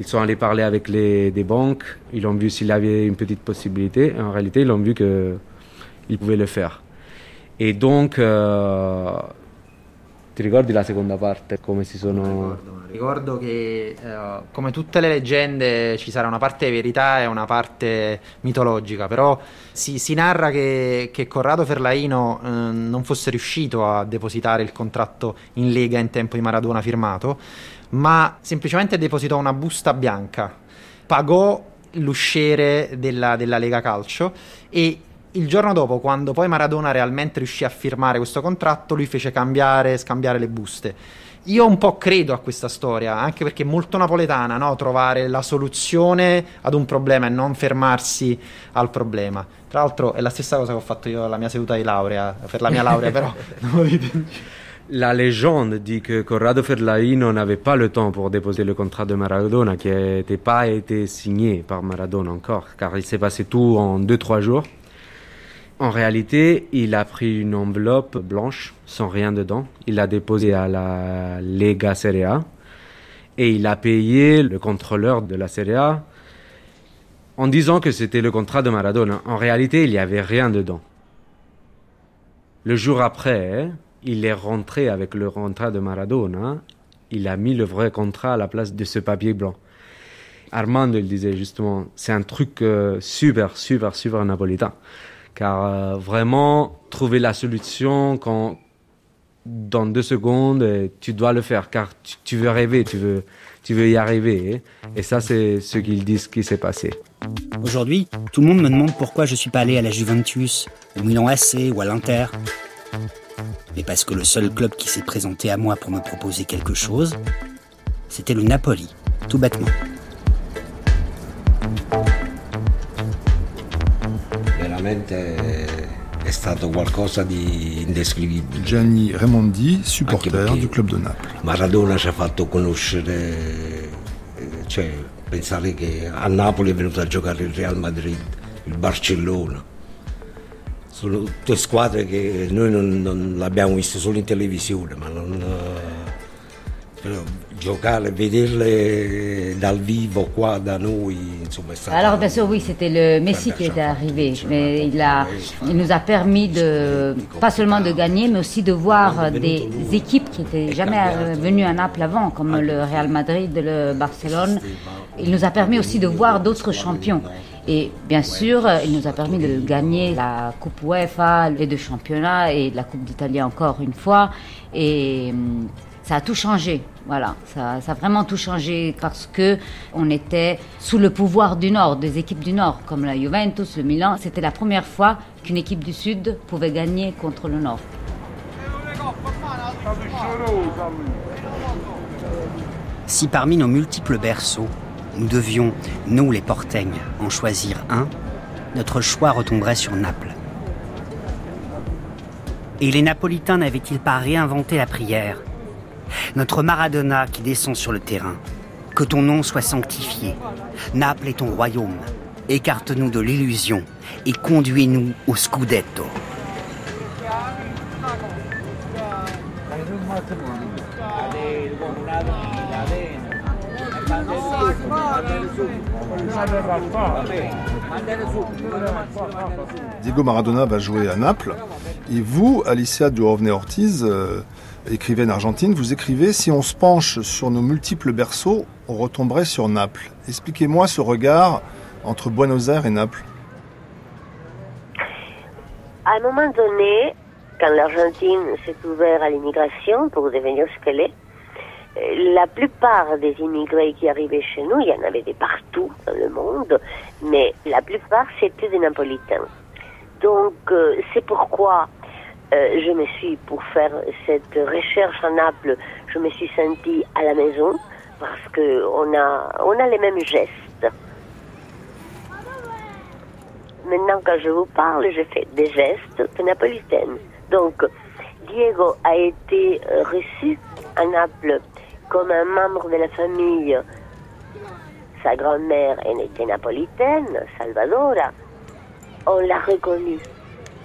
Ils sont allés parler avec les des banques, ils ont vu s'il avait une petite possibilité. Et en réalité, ils ont vu qu'ils pouvaient le faire. Et donc, euh, Ti ricordi la seconda parte? Come si sono... Ricordo che eh, come tutte le leggende ci sarà una parte verità e una parte mitologica, però si, si narra che, che, Corrado Ferlaino eh, non fosse riuscito a depositare il contratto in Lega in tempo di Maradona firmato, ma semplicemente depositò una busta bianca, pagò l'usciere della, della Lega Calcio e il giorno dopo, quando poi Maradona realmente riuscì a firmare questo contratto, lui fece cambiare, scambiare le buste. Io un po' credo a questa storia, anche perché è molto napoletana, no? trovare la soluzione ad un problema e non fermarsi al problema. Tra l'altro è la stessa cosa che ho fatto io alla mia seduta di laurea, per la mia laurea però... <laughs> La légende dit que Corrado Ferlaino n'avait pas le temps pour déposer le contrat de Maradona, qui n'était pas été signé par Maradona encore, car il s'est passé tout en 2-3 jours. En réalité, il a pris une enveloppe blanche sans rien dedans. Il l'a déposée à la Lega Serie A et il a payé le contrôleur de la Serie A en disant que c'était le contrat de Maradona. En réalité, il n'y avait rien dedans. Le jour après, il est rentré avec le contrat de Maradona. Il a mis le vrai contrat à la place de ce papier blanc. Armando, il disait justement, c'est un truc euh, super, super, super napolitain. Car euh, vraiment, trouver la solution quand, dans deux secondes, tu dois le faire. Car tu, veux rêver, tu veux, tu veux y arriver. Et ça, c'est ce qu'ils disent qui s'est passé. Aujourd'hui, tout le monde me demande pourquoi je suis pas allé à la Juventus, au Milan AC ou à l'Inter. Mais parce que le seul club qui s'est présenté à moi pour me proposer quelque chose, c'était le Napoli, tout bêtement. Veramente è stato qualcosa di indescrivibile. Gianni Raimondi, supporter du club de Naples. Maradona ci ha fatto conoscere, eh, cioè pensare che a Napoli è venuto a giocare il Real Madrid, il Barcellona. Sono tutte squadre che noi non, non l'abbiamo viste solo in televisione, ma non, Alors bien sûr oui, c'était le Messi qui était arrivé, mais il a, il nous a permis de pas seulement de gagner, mais aussi de voir des équipes qui n'étaient jamais venues à Naples avant, comme le Real Madrid, le Barcelone. Il nous a permis aussi de voir d'autres champions. Et bien sûr, il nous a permis de gagner la Coupe UEFA, les deux championnats et la Coupe d'Italie encore une fois. Et ça a tout changé. Voilà, ça, ça, a vraiment tout changé parce que on était sous le pouvoir du Nord, des équipes du Nord, comme la Juventus, le Milan. C'était la première fois qu'une équipe du Sud pouvait gagner contre le Nord. Si parmi nos multiples berceaux, nous devions, nous les Porteignes, en choisir un, notre choix retomberait sur Naples. Et les Napolitains n'avaient-ils pas réinventé la prière notre Maradona qui descend sur le terrain. Que ton nom soit sanctifié. Naples est ton royaume. Écarte-nous de l'illusion et conduis-nous au Scudetto. Diego Maradona va jouer à Naples. Et vous, Alicia Duhovne-Ortiz, euh, écrivaine argentine, vous écrivez Si on se penche sur nos multiples berceaux, on retomberait sur Naples. Expliquez-moi ce regard entre Buenos Aires et Naples. À un moment donné, quand l'Argentine s'est ouverte à l'immigration pour devenir ce qu'elle est, la plupart des immigrés qui arrivaient chez nous, il y en avait des partout dans le monde, mais la plupart c'était des Napolitains. Donc euh, c'est pourquoi euh, je me suis, pour faire cette recherche à Naples, je me suis sentie à la maison parce qu'on a, on a les mêmes gestes. Maintenant, quand je vous parle, je fais des gestes de napolitaine. Donc, Diego a été euh, reçu à Naples comme un membre de la famille. Sa grand-mère était napolitaine, Salvadora. On l'a reconnu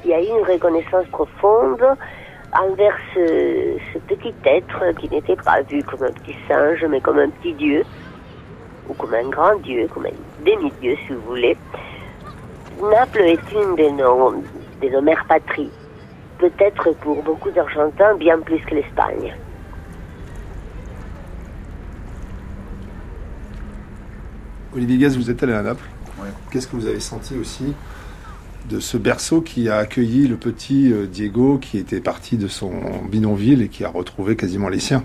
il y a eu une reconnaissance profonde envers ce, petit être qui n'était pas vu comme un petit singe, mais comme un petit dieu, ou comme un grand dieu, comme un demi-dieu si vous voulez. Naples est une de nos, de nos mères patries. peut-être pour beaucoup d'Argentins bien plus que l'Espagne. Olivier Gaz, vous êtes allé à Naples. Qu'est-ce que vous avez senti aussi de ce berceau qui a accueilli le petit euh, Diego qui était parti de son bidonville et qui a retrouvé quasiment les siens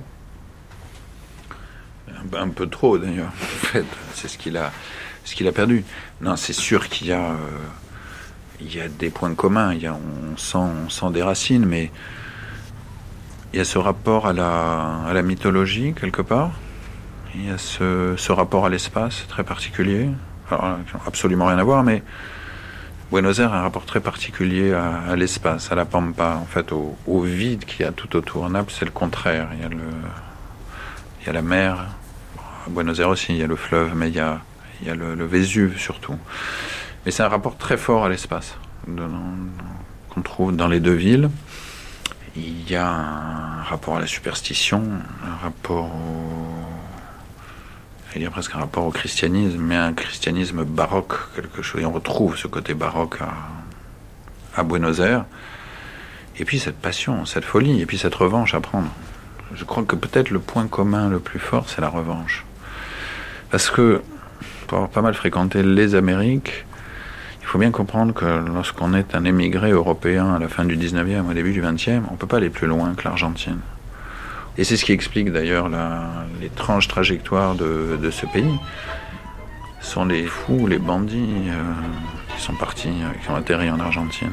un, peu trop d'ailleurs, en fait. C'est ce qu'il a, ce a perdu. Non, c'est sûr qu'il y a, euh, il y a des points communs. Il y a, on sent, on sent des racines, mais il y a ce rapport à la, à la mythologie quelque part. Il y a ce, ce rapport à l'espace très particulier. Alors, absolument rien à voir, mais Buenos Aires a un rapport très particulier à, l'espace, à la pampa, en fait, au, vide qu'il y a tout autour. Naples, c'est le contraire. Il y a la mer. À Buenos Aires aussi, il y a le fleuve, mais il y a, il y a le, le Vésuve surtout. Mais c'est un rapport très fort à l'espace qu'on trouve dans les deux villes. Il y a un rapport à la superstition, un rapport au... Il y a presque un rapport au christianisme, mais un christianisme baroque, quelque chose. Et on retrouve ce côté baroque à, Buenos Aires. Et puis cette passion, cette folie, et puis cette revanche à prendre. Je crois que peut-être le point commun le plus fort, c'est la revanche. Parce que, pour avoir pas mal fréquenté les Amériques, il faut bien comprendre que lorsqu'on est un émigré européen à la fin du 19e, au début du 20e, on ne peut pas aller plus loin que l'Argentine. Et c'est ce qui explique d'ailleurs l'étrange trajectoire de, de, ce pays. Ce sont les fous, les bandits euh, qui sont partis, euh, qui ont atterri en Argentine.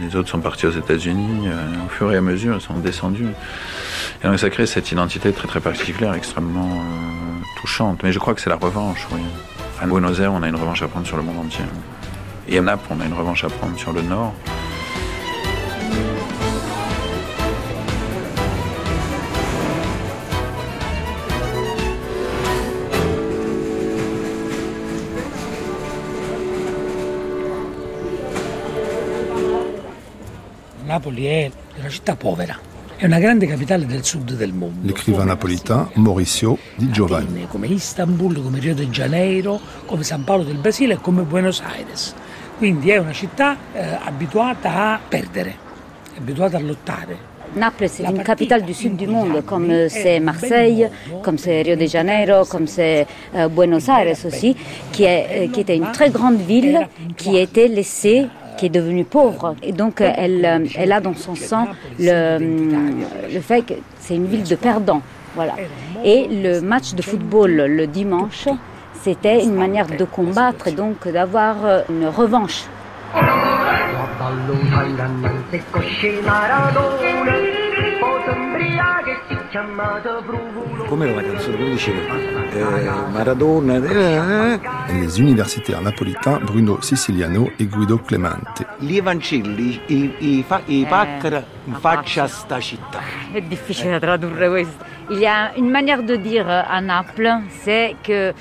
Les autres sont partis aux États-Unis. Euh, au fur et à mesure, ils sont descendus. Et donc ça crée cette identité très très particulière, extrêmement touchante. Mais je crois que c'est la revanche, oui. À Buenos Aires, on a une revanche à prendre sur le monde entier. Et à Naples, on a une revanche à prendre sur le Nord. Napoli è una città povera. È una grande capitale del sud del mondo. L'écrivain napolitain Mauricio Di Giovanni. Come Istanbul, come Rio de Janeiro, come San Paolo del Brasile e come Buenos Aires. Quindi è una città eh, abituata a perdere, abituata a lottare. Naples, c'est une capitale du sud du monde, comme c'est Marseille, comme c'est Rio de Janeiro, comme c'est euh, Buenos Aires aussi, qui, est, qui était une très grande ville qui était laissée qui est devenue pauvre. Et donc, elle, elle a dans son sang le, le fait que c'est une ville de perdants. Voilà. Et le match de football le dimanche, c'était une manière de combattre et donc d'avoir une revanche. Come la canzone, come dicevi? Eh, Maradona. Eh, eh. Les universitaires napolitains Bruno Siciliano e Guido Clemente. Gli evangelli, i, i, fa, i pacra in faccia a sta città. È difficile da tradurre questo. Il y a une manière de dire à Naples, c'est que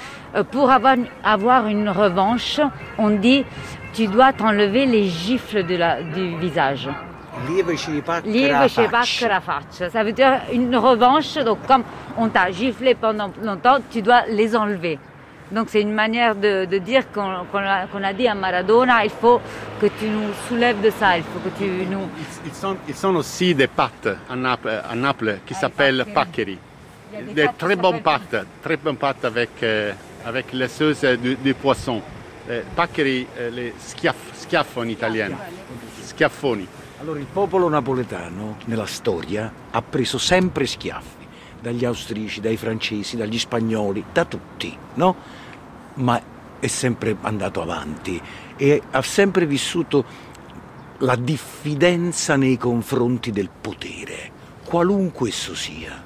pour avoir, avoir une revanche, on dit tu dois t'enlever les gifles de la, du visage. Ça veut dire une revanche. Donc, comme on t'a giflé pendant longtemps, tu dois les enlever. Donc, c'est une manière de, de dire qu'on qu a, qu a, dit à Maradona il faut que tu nous soulèves de ça. Il faut que tu nous. Ils sont, ils sont aussi des pâtes à Naples, à Naples qui ah, s'appellent paccheri. Des, des très bonnes pâtes, très bonnes pâtes avec, euh, avec les sauces du, du poisson. Eh, paccheri, eh, le schiaff, schiaffo in italiano. Schiaffoni. Allora il popolo napoletano nella storia ha preso sempre schiaffi, dagli austrici, dai francesi, dagli spagnoli, da tutti, no? Ma è sempre andato avanti e ha sempre vissuto la diffidenza nei confronti del potere, qualunque esso sia.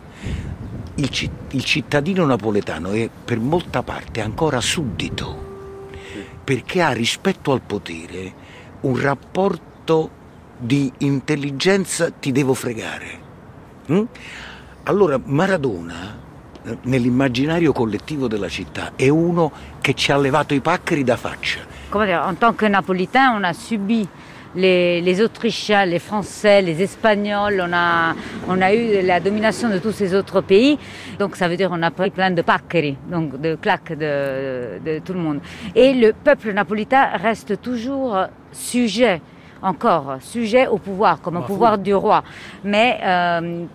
Il, il cittadino napoletano è per molta parte ancora suddito, perché ha rispetto al potere un rapporto di intelligenza ti devo fregare. Mm? Allora Maradona, eh, nell'immaginario collettivo della città, è uno che ci ha levato i paccheri da faccia. Comment dire, en tant que napolitain, on a subi les, les, Autrichiens, les Français, les Espagnols, on a, on a eu la domination de tous ces autres pays. Donc ça veut dire qu'on a pris plein de paccheri, donc de claques de, de, tout le monde. Et le peuple napolitain reste toujours sujet encore sujet au pouvoir, comme au pouvoir du roi, mais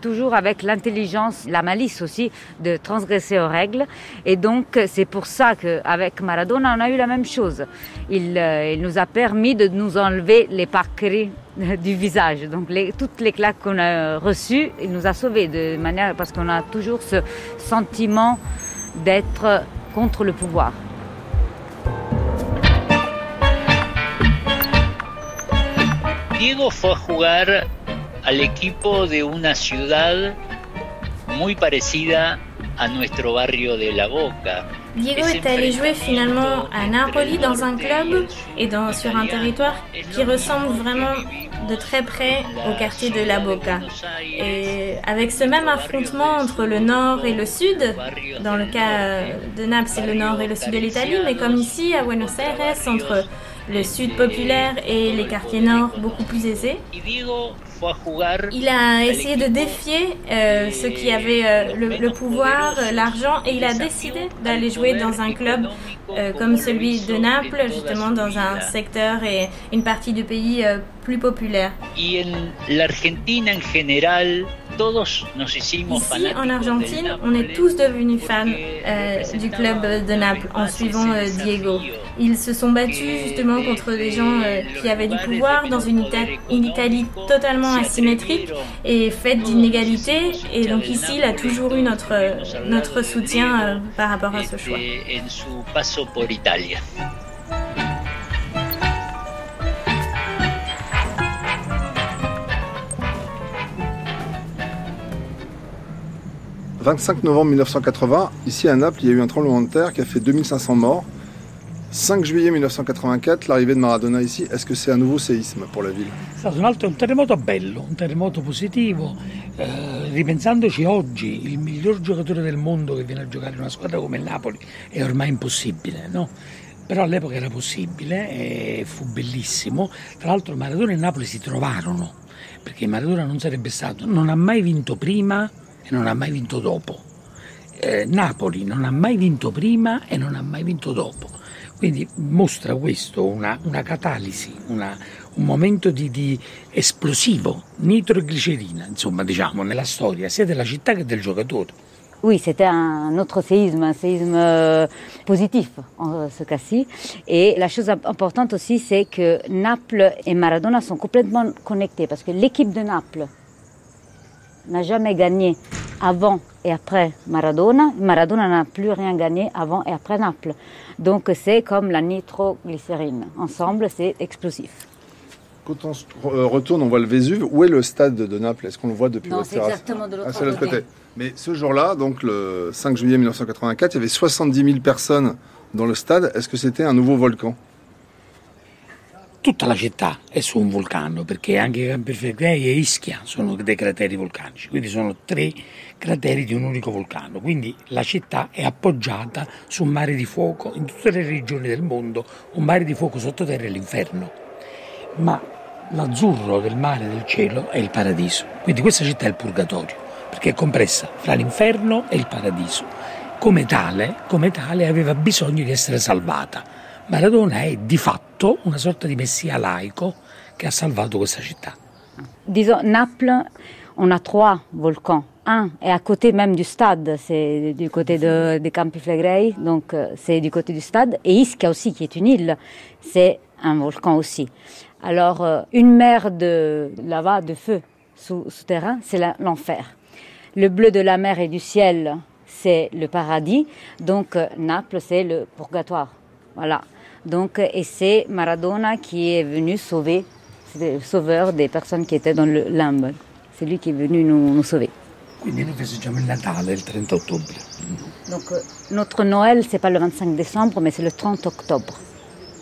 toujours avec l'intelligence, la malice aussi de transgresser aux règles. Et donc c'est pour ça qu'avec Maradona, on a eu la même chose. Il, il nous a permis de nous enlever les parqueries <laughs> du visage. Donc toutes les claques qu'on a reçues, il nous a sauvés de manière parce qu'on a toujours ce sentiment d'être contre le pouvoir. Diego fue a jugar al equipo de una ciudad muy parecida a nuestro barrio de La Boca. Diego est allé jouer finalement à Napoli dans un club et dans, sur un territoire qui ressemble vraiment de très près au quartier de La Boca. Et avec ce même affrontement entre le nord et le sud, dans le cas de Naples c'est le nord et le sud de l'Italie, mais comme ici à Buenos Aires, entre le sud populaire et les quartiers nord beaucoup plus aisés. Il a essayé de défier euh, ceux qui avaient euh, le, pouvoir, euh, l'argent, et il a décidé d'aller jouer dans un club comme celui de Naples, justement dans un secteur et une partie du pays plus populaire. Et en l'Argentine en général, Ici, en Argentine, on est tous devenus fans euh, du club de Naples en suivant euh, Diego. Ils se sont battus justement contre des gens euh, qui avaient du pouvoir dans une, Italie totalement asymétrique et faite d'inégalités. Et donc ici, il a toujours eu notre, notre soutien par rapport à ce choix. 25 novembre 1980, ici à Naples, il y a eu un tremblement de terre qui a fait 2500 morts. 5 juillet 1984, l'arrivée de Maradona ici, est-ce que c'est un nouveau séisme pour la ville È stato un altro un terremoto bello, un terremoto positivo. Eh, ripensandoci oggi, il miglior giocatore del mondo che viene a giocare in una squadra come il Napoli è ormai impossibile, no? Però all'epoca era possibile e fu bellissimo. Tra l'altro Maradona e Napoli si trovarono, perché Maradona non sarebbe stato, non ha mai vinto prima e non ha mai vinto dopo. Eh, Napoli non ha mai vinto prima e non ha mai vinto dopo. Quindi mostra questo una, una catalisi, una, un momento di, di, esplosivo, nitroglicerina, insomma, diciamo, nella storia sia della città che del giocatore. Oui, c'était un autre séisme, un séisme euh, positif en ce cas-ci. Et la chose importante aussi, c'est que Naples et Maradona sont complètement connectés parce que l'équipe de Naples n'a jamais gagné avant et après Maradona. Maradona n'a plus rien gagné avant et après Naples. Donc c'est comme la nitroglycérine. Ensemble, c'est explosif. Quand on euh, retourne, on voit le Vésuve. Où est le stade de Naples? Est-ce qu'on le voit depuis votre terrasse exactement de l'autre ah, côté. Mais ce jour-là, donc le 5 juillet 1984, il y avait 70 000 personnes dans le stade. Est-ce que c'était un nouveau volcan? Tutta la città è su un vulcano perché anche Campi Flegrei e Ischia sono dei crateri vulcanici, quindi sono tre crateri di un unico vulcano, quindi la città è appoggiata su un mare di fuoco, in tutte le regioni del mondo un mare di fuoco sottoterra è l'inferno, ma l'azzurro del mare e del cielo è il paradiso, quindi questa città è il purgatorio, perché è compressa fra l'inferno e il paradiso, come tale, come tale aveva bisogno di essere salvata Maradona è di fatto una sorta di messia laico che ha salvato questa città. Disons, Naples, on a trois volcans. Un est à côté même du stade, c'est du côté de, de Campi Flegrei, donc euh, c'est du côté du stade. Et Ischia aussi, qui est une île, c'est un volcan aussi. Alors, euh, une mer de lava, de feu souterrain, c'est l'enfer. Le bleu de la mer et du ciel, c'est le paradis. Donc, euh, Naples, c'est le purgatoire. Voilà. Donc, et c'est Maradona qui est venu sauver, c'est le sauveur des personnes qui étaient dans le limbe. C'est lui qui est venu nous, nous sauver. Quindi noi festeggiamo il Natale il 30 ottobre. Donc euh, notre Noël, c'est pas le 25 décembre, mais c'est le 30 octobre.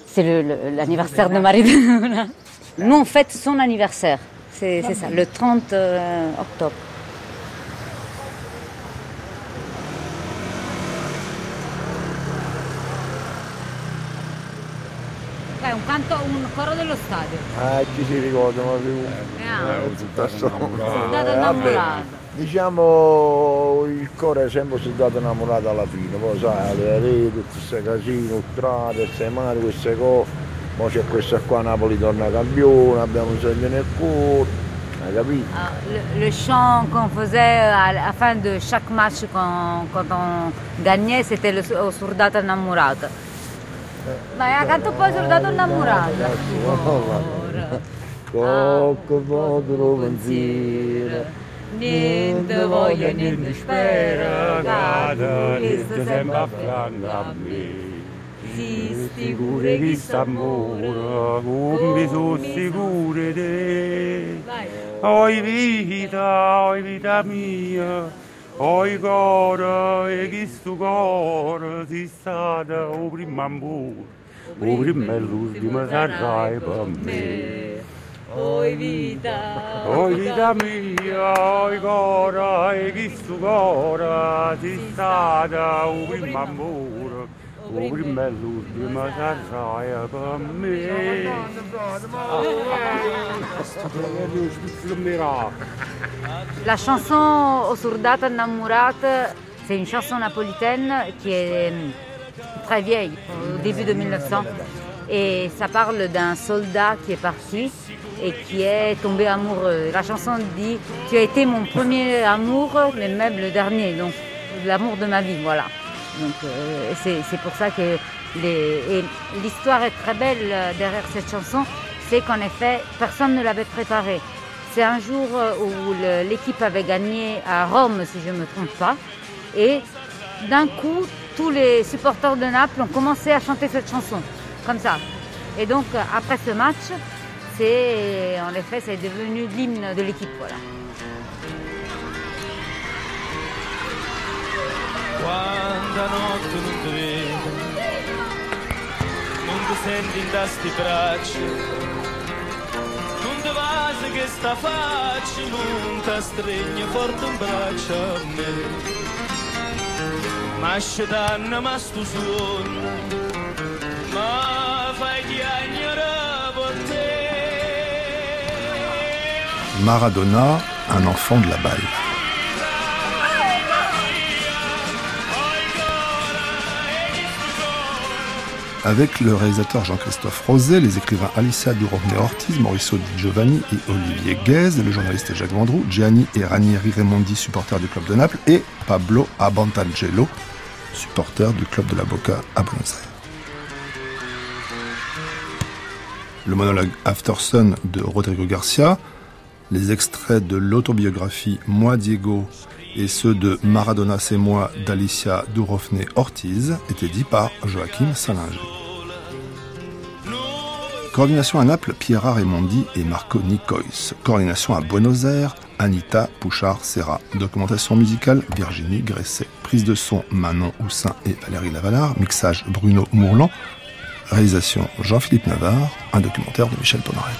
C'est l'anniversaire de Maradona. <laughs> Nous, on fête son anniversaire. C'est ça, le 30 euh, octobre. Un canto, un coro dello stadio. Ah, ci si ricorda, ma più. Eh, ah. eh, Soldato innamorato. Diciamo il coro è sempre soldato innamorato alla fine, poi sai, le reti, queste casino, strade, queste mani, queste cose. Ora c'è questa qua, Napoli torna campione, abbiamo un segno nel cuore, hai capito? Ah, le, le, chant qu'on faisait à la fin de chaque match quand, quand on gagnait, c'était le au Surdata Innamorata. Ma canto un po' Surdata Innamorata. Cocco potro pensiero, niente voglia, niente spera, cade, niente sempre affianca a me. Si sicure chi sta amore, come sono sicure te. Oi vita, oi vita mia, Oi gora, e gisto gora, zissada, o brimambu, o brimeluz de. Oi vida, oi vida minha, oi gora, e gisto gora, zissada, o brimambu. La chanson Osurdata Innamorata, c'est une chanson napolitaine qui est hum, très vieille, au début de 1900. Et ça parle d'un soldat qui est parti et qui est tombé amoureux. La chanson dit Tu as été mon premier amour, mais même le dernier, donc l'amour de ma vie, voilà. Euh, c'est pour ça que l'histoire est très belle euh, derrière cette chanson, c'est qu'en effet, personne ne l'avait préparée. C'est un jour euh, où l'équipe avait gagné à Rome, si je ne me trompe pas, et d'un coup, tous les supporters de Naples ont commencé à chanter cette chanson, comme ça. Et donc, après ce match, c'est en effet, c'est devenu l'hymne de l'équipe, voilà. Quando a notte non ti vedo, non ti senti in da sti braccia, non ti vasi che sta faccia, non ti stringe forte un braccio a me. Ma scetanna ma sto suono, ma fai chiagnare per. Maradona, un enfant de la balle. Avec le réalisateur Jean-Christophe Roset, les écrivains Alicia Durovne-Ortiz, Mauricio Di Giovanni et Olivier Guez, le journaliste Jacques Vendroux, Gianni et Ranieri Raimondi, supporters du club de Naples, et Pablo Abantangelo, supporter du club de la Boca à Buenos Aires. Le monologue After Sun de Rodrigo Garcia, les extraits de l'autobiographie Moi Diego et ceux de Maradona c'est moi d'Alicia Durovne Ortiz étaient dits par Joachim Salinger. Coordination à Naples, Piera Raimondi et Marco Nicois. Coordination à Buenos Aires, Anita Pouchard-Serra. Documentation musicale, Virginie Gresset. Prise de son, Manon Houssin et Valérie Lavalard. Mixage, Bruno Mourlan. Réalisation, Jean-Philippe Navarre. Un documentaire de Michel Pomarel.